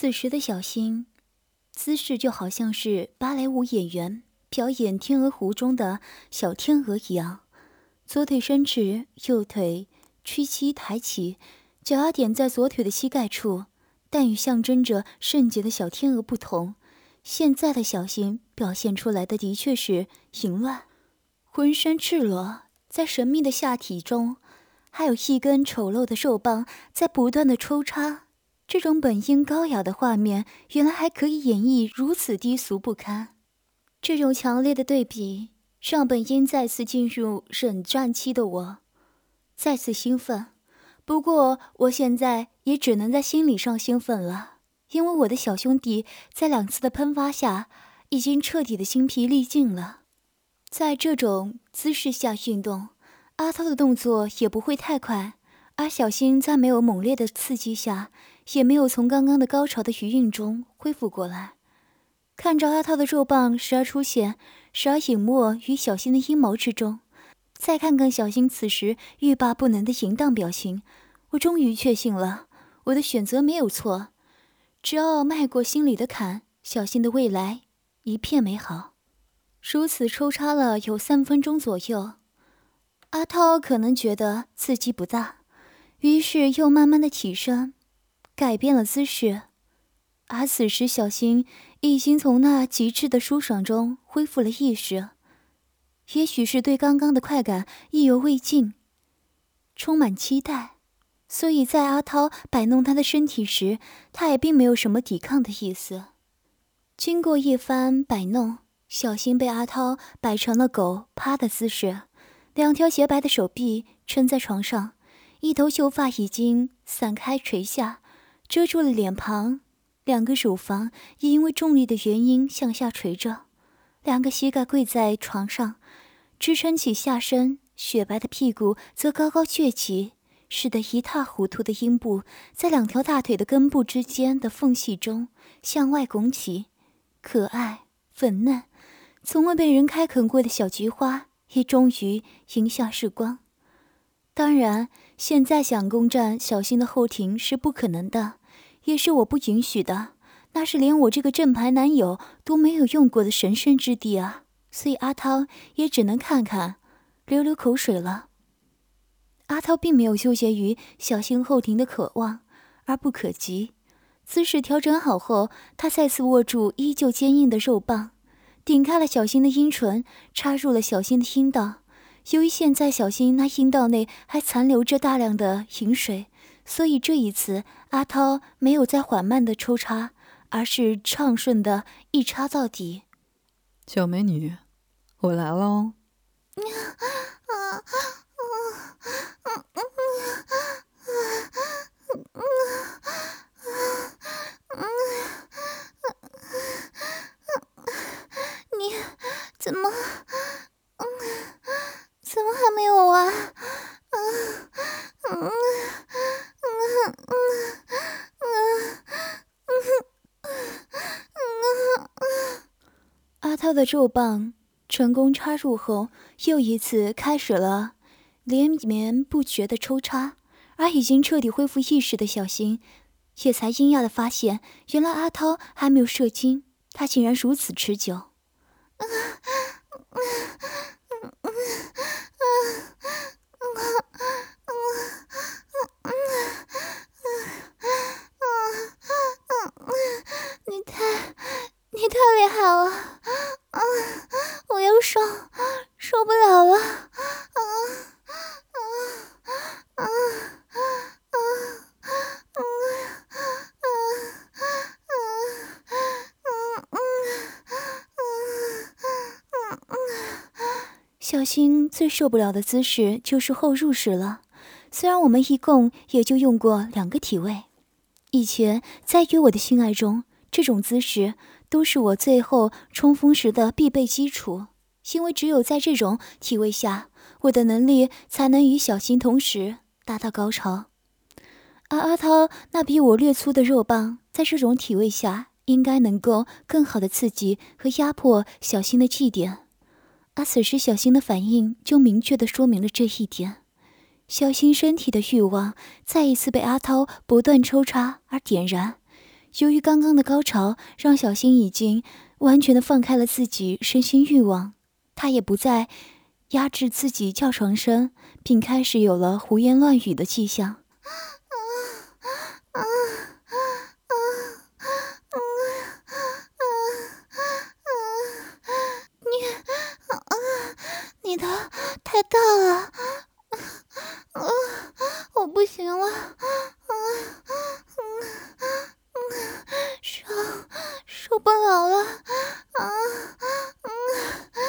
此时的小新，姿势就好像是芭蕾舞演员表演《天鹅湖》中的小天鹅一样，左腿伸直，右腿屈膝抬起，脚丫点在左腿的膝盖处。但与象征着圣洁的小天鹅不同，现在的小新表现出来的的确是淫乱，浑身赤裸，在神秘的下体中，还有一根丑陋的兽棒在不断的抽插。这种本应高雅的画面，原来还可以演绎如此低俗不堪。这种强烈的对比，让本应再次进入冷战期的我，再次兴奋。不过，我现在也只能在心理上兴奋了，因为我的小兄弟在两次的喷发下，已经彻底的精疲力尽了。在这种姿势下运动，阿涛的动作也不会太快，而小新在没有猛烈的刺激下，也没有从刚刚的高潮的余韵中恢复过来。看着阿涛的肉棒时而出现，时而隐没于小新的阴谋之中。再看看小新此时欲罢不能的淫荡表情，我终于确信了我的选择没有错。只要迈过心里的坎，小新的未来一片美好。如此抽插了有三分钟左右，阿涛可能觉得刺激不大，于是又慢慢的起身，改变了姿势。而此时小新已经从那极致的舒爽中恢复了意识。也许是对刚刚的快感意犹未尽，充满期待，所以在阿涛摆弄他的身体时，他也并没有什么抵抗的意思。经过一番摆弄，小新被阿涛摆成了狗趴的姿势，两条洁白的手臂撑在床上，一头秀发已经散开垂下，遮住了脸庞，两个乳房也因为重力的原因向下垂着。两个膝盖跪在床上，支撑起下身，雪白的屁股则高高撅起，使得一塌糊涂的阴部在两条大腿的根部之间的缝隙中向外拱起，可爱粉嫩，从未被人开垦过的小菊花也终于迎向日光。当然，现在想攻占小新的后庭是不可能的，也是我不允许的。那是连我这个正牌男友都没有用过的神圣之地啊！所以阿涛也只能看看，流流口水了。阿涛并没有纠结于小新后庭的渴望而不可及，姿势调整好后，他再次握住依旧坚硬的肉棒，顶开了小新的阴唇，插入了小新的阴道。由于现在小新那阴道内还残留着大量的饮水，所以这一次阿涛没有再缓慢的抽插。而是畅顺的一插到底，小美女，我来喽！你怎么，怎么还没有完？他的肉棒成功插入后，又一次开始了连绵不绝的抽插，而已经彻底恢复意识的小新，也才惊讶的发现，原来阿涛还没有射精，他竟然如此持久。受不了的姿势就是后入式了。虽然我们一共也就用过两个体位，以前在与我的性爱中，这种姿势。都是我最后冲锋时的必备基础，因为只有在这种体位下，我的能力才能与小新同时达到高潮。而阿涛那比我略粗的肉棒，在这种体位下，应该能够更好的刺激和压迫小新的气点。而此时小新的反应就明确的说明了这一点，小新身体的欲望再一次被阿涛不断抽插而点燃。由于刚刚的高潮，让小新已经完全的放开了自己身心欲望，他也不再压制自己叫床声，并开始有了胡言乱语的迹象。你，你的太大了，啊、我不行了，啊、呃，嗯、呃，受受不了了，啊、呃，嗯、呃，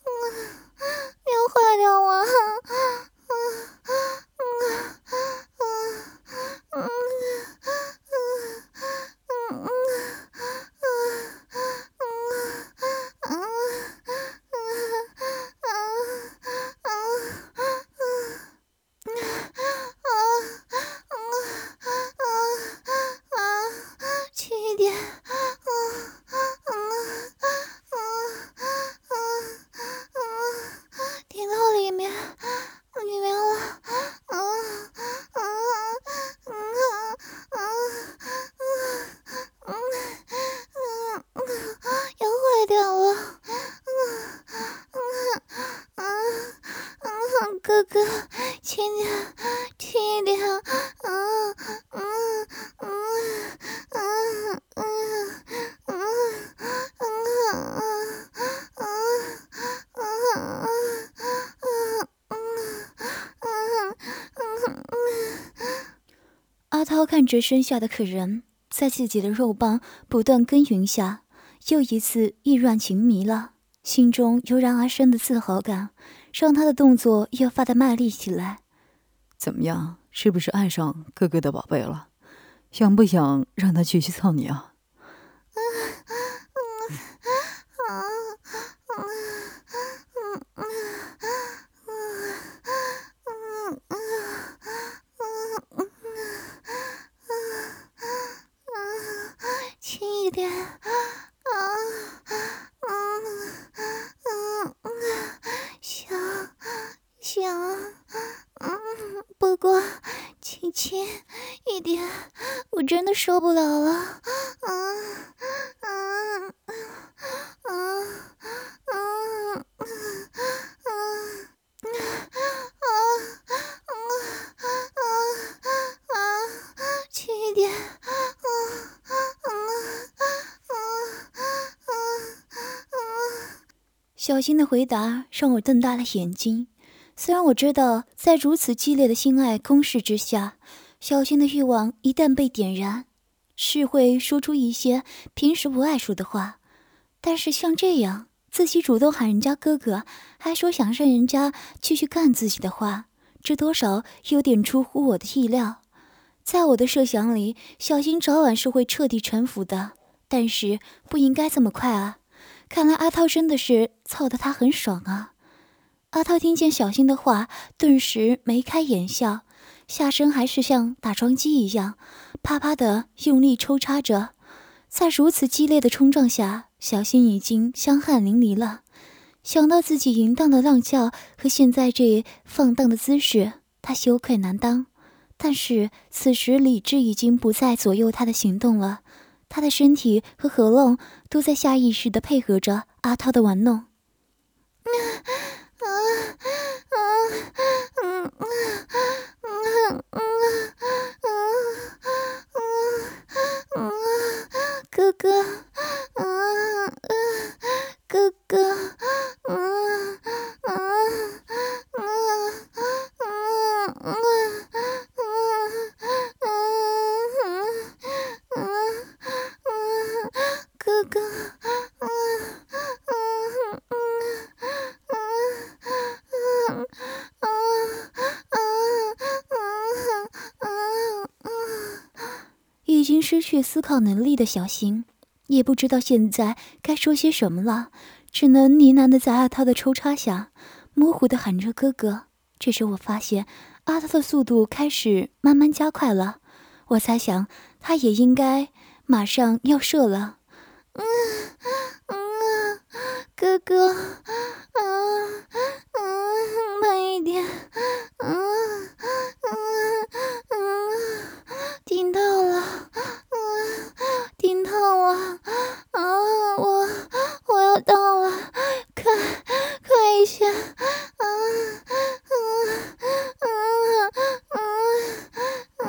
嗯、呃，要坏掉我。着身下的可人，在自己的肉棒不断耕耘下，又一次意乱情迷了。心中油然而生的自豪感，让他的动作越发的卖力起来。怎么样，是不是爱上哥哥的宝贝了？想不想让他继续操你啊？受不了了，啊啊啊啊啊啊啊啊！轻一点，啊啊啊啊啊！小新的回答让我瞪大了眼睛。虽然我知道，在如此激烈的性爱攻势之下，小新的欲望一旦被点燃，是会说出一些平时不爱说的话，但是像这样自己主动喊人家哥哥，还说想让人家继续干自己的话，这多少有点出乎我的意料。在我的设想里，小新早晚是会彻底臣服的，但是不应该这么快啊！看来阿涛真的是操得他很爽啊！阿涛听见小新的话，顿时眉开眼笑，下身还是像打桩机一样。啪啪的用力抽插着，在如此激烈的冲撞下，小新已经香汗淋漓了。想到自己淫荡的浪叫和现在这放荡的姿势，他羞愧难当。但是此时理智已经不再左右他的行动了，他的身体和喉咙都在下意识地配合着阿涛的玩弄。已经失去思考能力的小新。也不知道现在该说些什么了，只能呢喃的在阿涛的抽插下，模糊的喊着哥哥。这时我发现阿涛的速度开始慢慢加快了，我猜想他也应该马上要射了。嗯嗯，哥哥，嗯嗯，慢一点，嗯嗯嗯，听到了。我啊我我要到了快快一些啊啊啊啊啊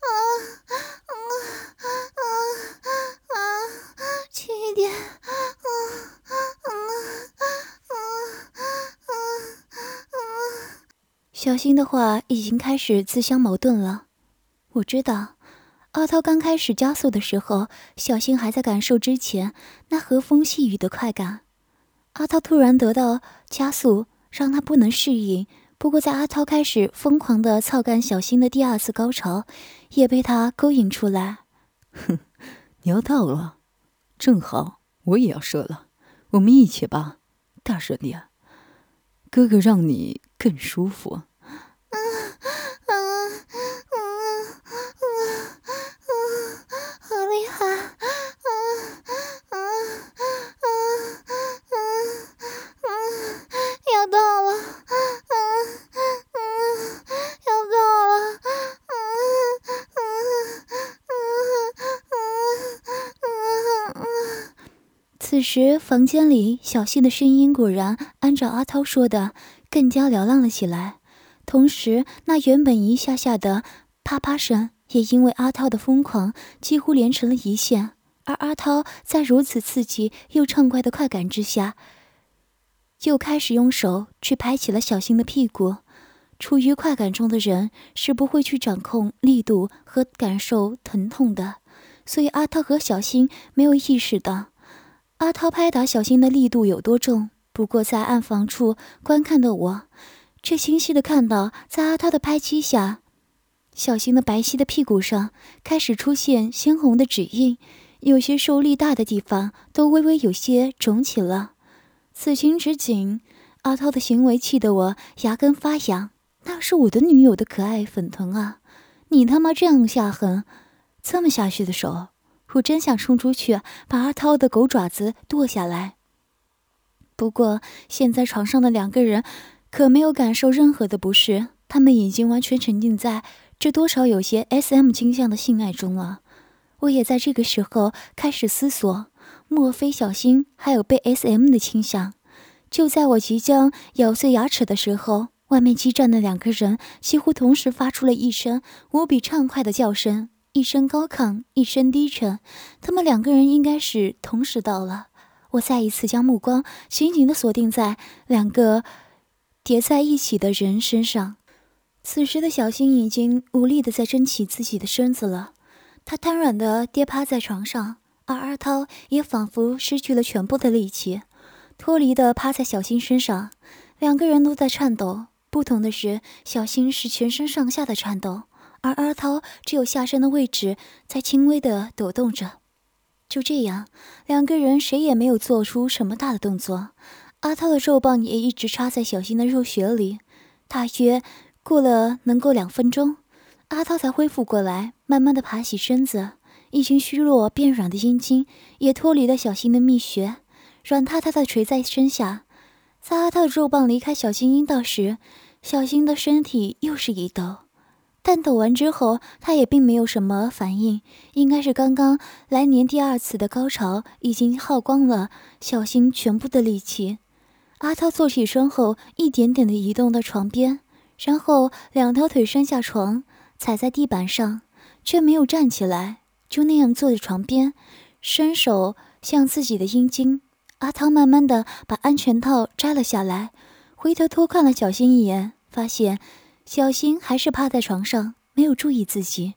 啊啊啊啊轻一点啊啊啊啊啊啊。小新的话已经开始自相矛盾了我知道。阿涛刚开始加速的时候，小新还在感受之前那和风细雨的快感。阿涛突然得到加速，让他不能适应。不过，在阿涛开始疯狂的操干小新的第二次高潮，也被他勾引出来。哼，你要到了，正好我也要射了，我们一起吧，大声点，哥哥让你更舒服。嗯嗯嗯嗯嗯，好厉害！嗯嗯嗯嗯嗯，要到了！嗯嗯，要到了！嗯嗯嗯嗯嗯。此时，房间里小新的声音果然按照阿涛说的，更加嘹亮了起来。同时，那原本一下下的啪啪声，也因为阿涛的疯狂，几乎连成了一线。而阿涛在如此刺激又畅快的快感之下，又开始用手去拍起了小新的屁股。处于快感中的人是不会去掌控力度和感受疼痛的，所以阿涛和小新没有意识到阿涛拍打小新的力度有多重。不过，在暗房处观看的我。却清晰的看到，在阿涛的拍击下，小新的白皙的屁股上开始出现鲜红的指印，有些受力大的地方都微微有些肿起了。此情此景，阿涛的行为气得我牙根发痒。那是我的女友的可爱粉臀啊！你他妈这样下狠，这么下去的手，我真想冲出去把阿涛的狗爪子剁下来。不过现在床上的两个人。可没有感受任何的不适，他们已经完全沉浸在这多少有些 S.M 倾向的性爱中了。我也在这个时候开始思索：莫非小新还有被 S.M 的倾向？就在我即将咬碎牙齿的时候，外面激战的两个人几乎同时发出了一声无比畅快的叫声，一声高亢，一声低沉。他们两个人应该是同时到了。我再一次将目光紧紧地锁定在两个。叠在一起的人身上，此时的小新已经无力的在撑起自己的身子了，他瘫软的跌趴在床上，而阿涛也仿佛失去了全部的力气，脱离的趴在小新身上，两个人都在颤抖。不同的是，小新是全身上下的颤抖，而阿涛只有下身的位置在轻微的抖动着。就这样，两个人谁也没有做出什么大的动作。阿涛的肉棒也一直插在小新的肉穴里，大约过了能够两分钟，阿涛才恢复过来，慢慢的爬起身子，已经虚弱变软的阴茎也脱离了小新的蜜穴，软塌塌的垂在身下。在阿涛的肉棒离开小新阴道时，小新的身体又是一抖，但抖完之后，他也并没有什么反应，应该是刚刚来年第二次的高潮已经耗光了小新全部的力气。阿涛坐起身后，一点点的移动到床边，然后两条腿伸下床，踩在地板上，却没有站起来，就那样坐在床边，伸手向自己的阴茎。阿涛慢慢的把安全套摘了下来，回头偷看了小新一眼，发现小新还是趴在床上，没有注意自己，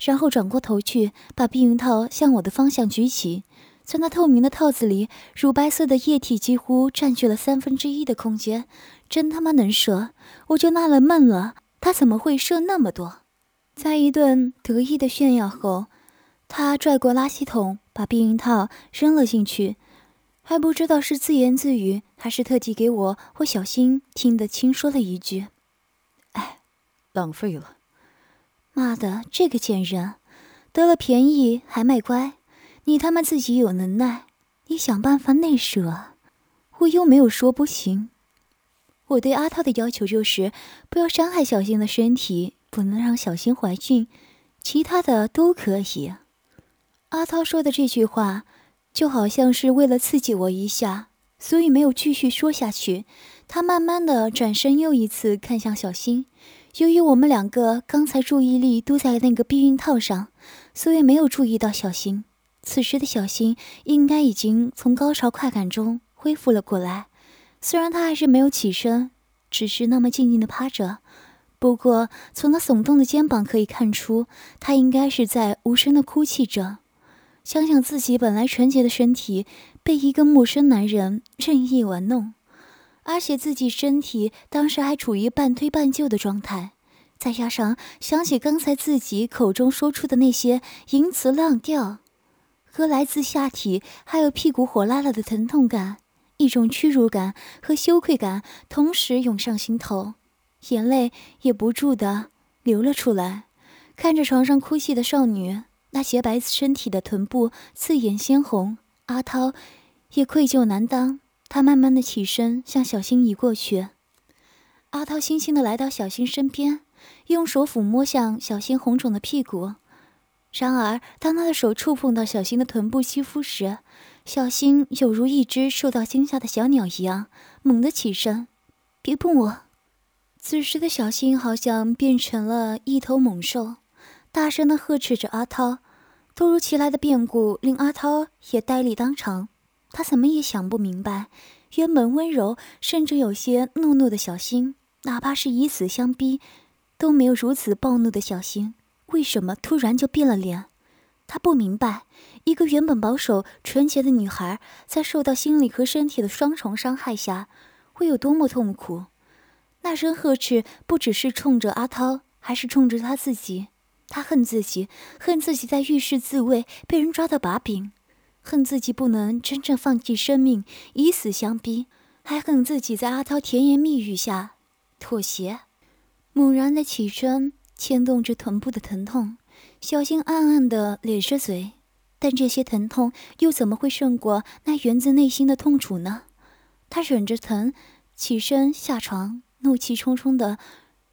然后转过头去，把避孕套向我的方向举起。在那透明的套子里，乳白色的液体几乎占据了三分之一的空间，真他妈能射！我就纳了闷了，他怎么会射那么多？在一顿得意的炫耀后，他拽过垃圾桶，把避孕套扔了进去，还不知道是自言自语，还是特地给我或小新听得清说了一句：“，浪费了。”妈的，这个贱人，得了便宜还卖乖。你他妈自己有能耐，你想办法内射，我又没有说不行。我对阿涛的要求就是不要伤害小新的身体，不能让小新怀孕，其他的都可以。阿涛说的这句话，就好像是为了刺激我一下，所以没有继续说下去。他慢慢的转身，又一次看向小新。由于我们两个刚才注意力都在那个避孕套上，所以没有注意到小新。此时的小新应该已经从高潮快感中恢复了过来，虽然他还是没有起身，只是那么静静的趴着，不过从他耸动的肩膀可以看出，他应该是在无声的哭泣着。想想自己本来纯洁的身体被一个陌生男人任意玩弄，而且自己身体当时还处于半推半就的状态，再加上想起刚才自己口中说出的那些淫词浪调，和来自下体还有屁股火辣辣的疼痛感。一种屈辱感和羞愧感同时涌上心头，眼泪也不住的流了出来。看着床上哭泣的少女，那洁白身体的臀部刺眼鲜红，阿涛也愧疚难当。他慢慢的起身，向小新移过去。阿涛轻轻的来到小新身边，用手抚摸向小新红肿的屁股。然而，当他的手触碰到小新的臀部肌肤时，小新有如一只受到惊吓的小鸟一样，猛地起身，“别碰我！”此时的小新好像变成了一头猛兽，大声地呵斥着阿涛。突如其来的变故令阿涛也呆立当场，他怎么也想不明白，原本温柔甚至有些懦弱的小新，哪怕是以死相逼，都没有如此暴怒的小新，为什么突然就变了脸？他不明白，一个原本保守纯洁的女孩，在受到心理和身体的双重伤害下，会有多么痛苦。那声呵斥不只是冲着阿涛，还是冲着他自己。他恨自己，恨自己在浴室自慰被人抓到把柄，恨自己不能真正放弃生命，以死相逼，还恨自己在阿涛甜言蜜语下妥协。猛然的起身，牵动着臀部的疼痛。小心暗暗的咧着嘴，但这些疼痛又怎么会胜过那源自内心的痛楚呢？他忍着疼，起身下床，怒气冲冲的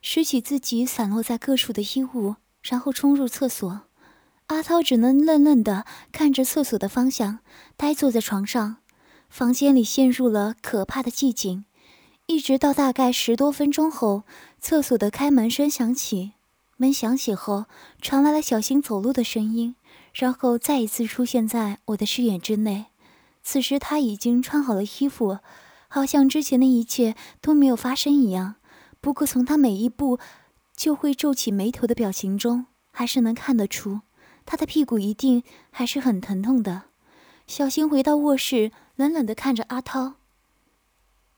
拾起自己散落在各处的衣物，然后冲入厕所。阿涛只能愣愣的看着厕所的方向，呆坐在床上。房间里陷入了可怕的寂静，一直到大概十多分钟后，厕所的开门声响起。门响起后，传来了小新走路的声音，然后再一次出现在我的视野之内。此时他已经穿好了衣服，好像之前的一切都没有发生一样。不过从他每一步就会皱起眉头的表情中，还是能看得出他的屁股一定还是很疼痛的。小新回到卧室，冷冷的看着阿涛：“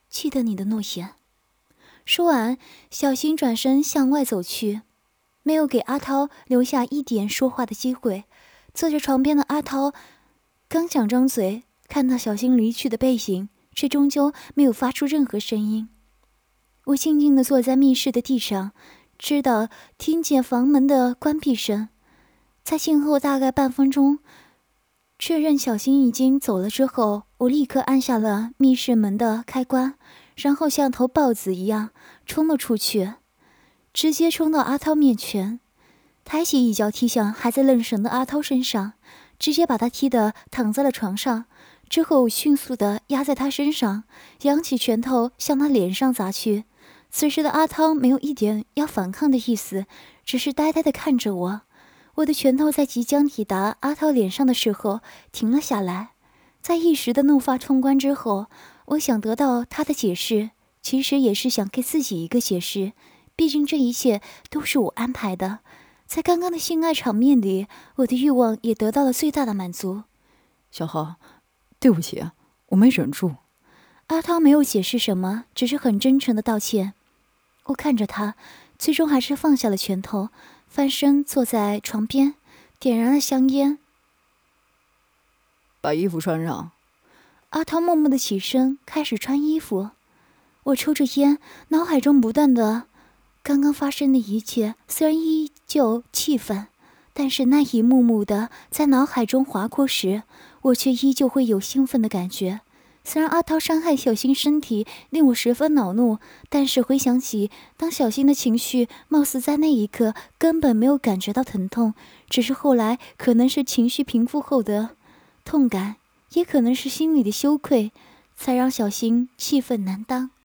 记得你的诺言。”说完，小新转身向外走去。没有给阿涛留下一点说话的机会。坐在床边的阿涛刚想张嘴，看到小新离去的背影，却终究没有发出任何声音。我静静的坐在密室的地上，直到听见房门的关闭声。在静候大概半分钟，确认小新已经走了之后，我立刻按下了密室门的开关，然后像头豹子一样冲了出去。直接冲到阿涛面前，抬起一脚踢向还在愣神的阿涛身上，直接把他踢得躺在了床上。之后迅速的压在他身上，扬起拳头向他脸上砸去。此时的阿涛没有一点要反抗的意思，只是呆呆的看着我。我的拳头在即将抵达阿涛脸上的时候停了下来。在一时的怒发冲冠之后，我想得到他的解释，其实也是想给自己一个解释。毕竟这一切都是我安排的，在刚刚的性爱场面里，我的欲望也得到了最大的满足。小豪，对不起，我没忍住。阿涛没有解释什么，只是很真诚的道歉。我看着他，最终还是放下了拳头，翻身坐在床边，点燃了香烟，把衣服穿上。阿涛默默的起身，开始穿衣服。我抽着烟，脑海中不断的。刚刚发生的一切虽然依旧气愤，但是那一幕幕的在脑海中划过时，我却依旧会有兴奋的感觉。虽然阿涛伤害小新身体令我十分恼怒，但是回想起当小新的情绪貌似在那一刻根本没有感觉到疼痛，只是后来可能是情绪平复后的痛感，也可能是心里的羞愧，才让小新气愤难当。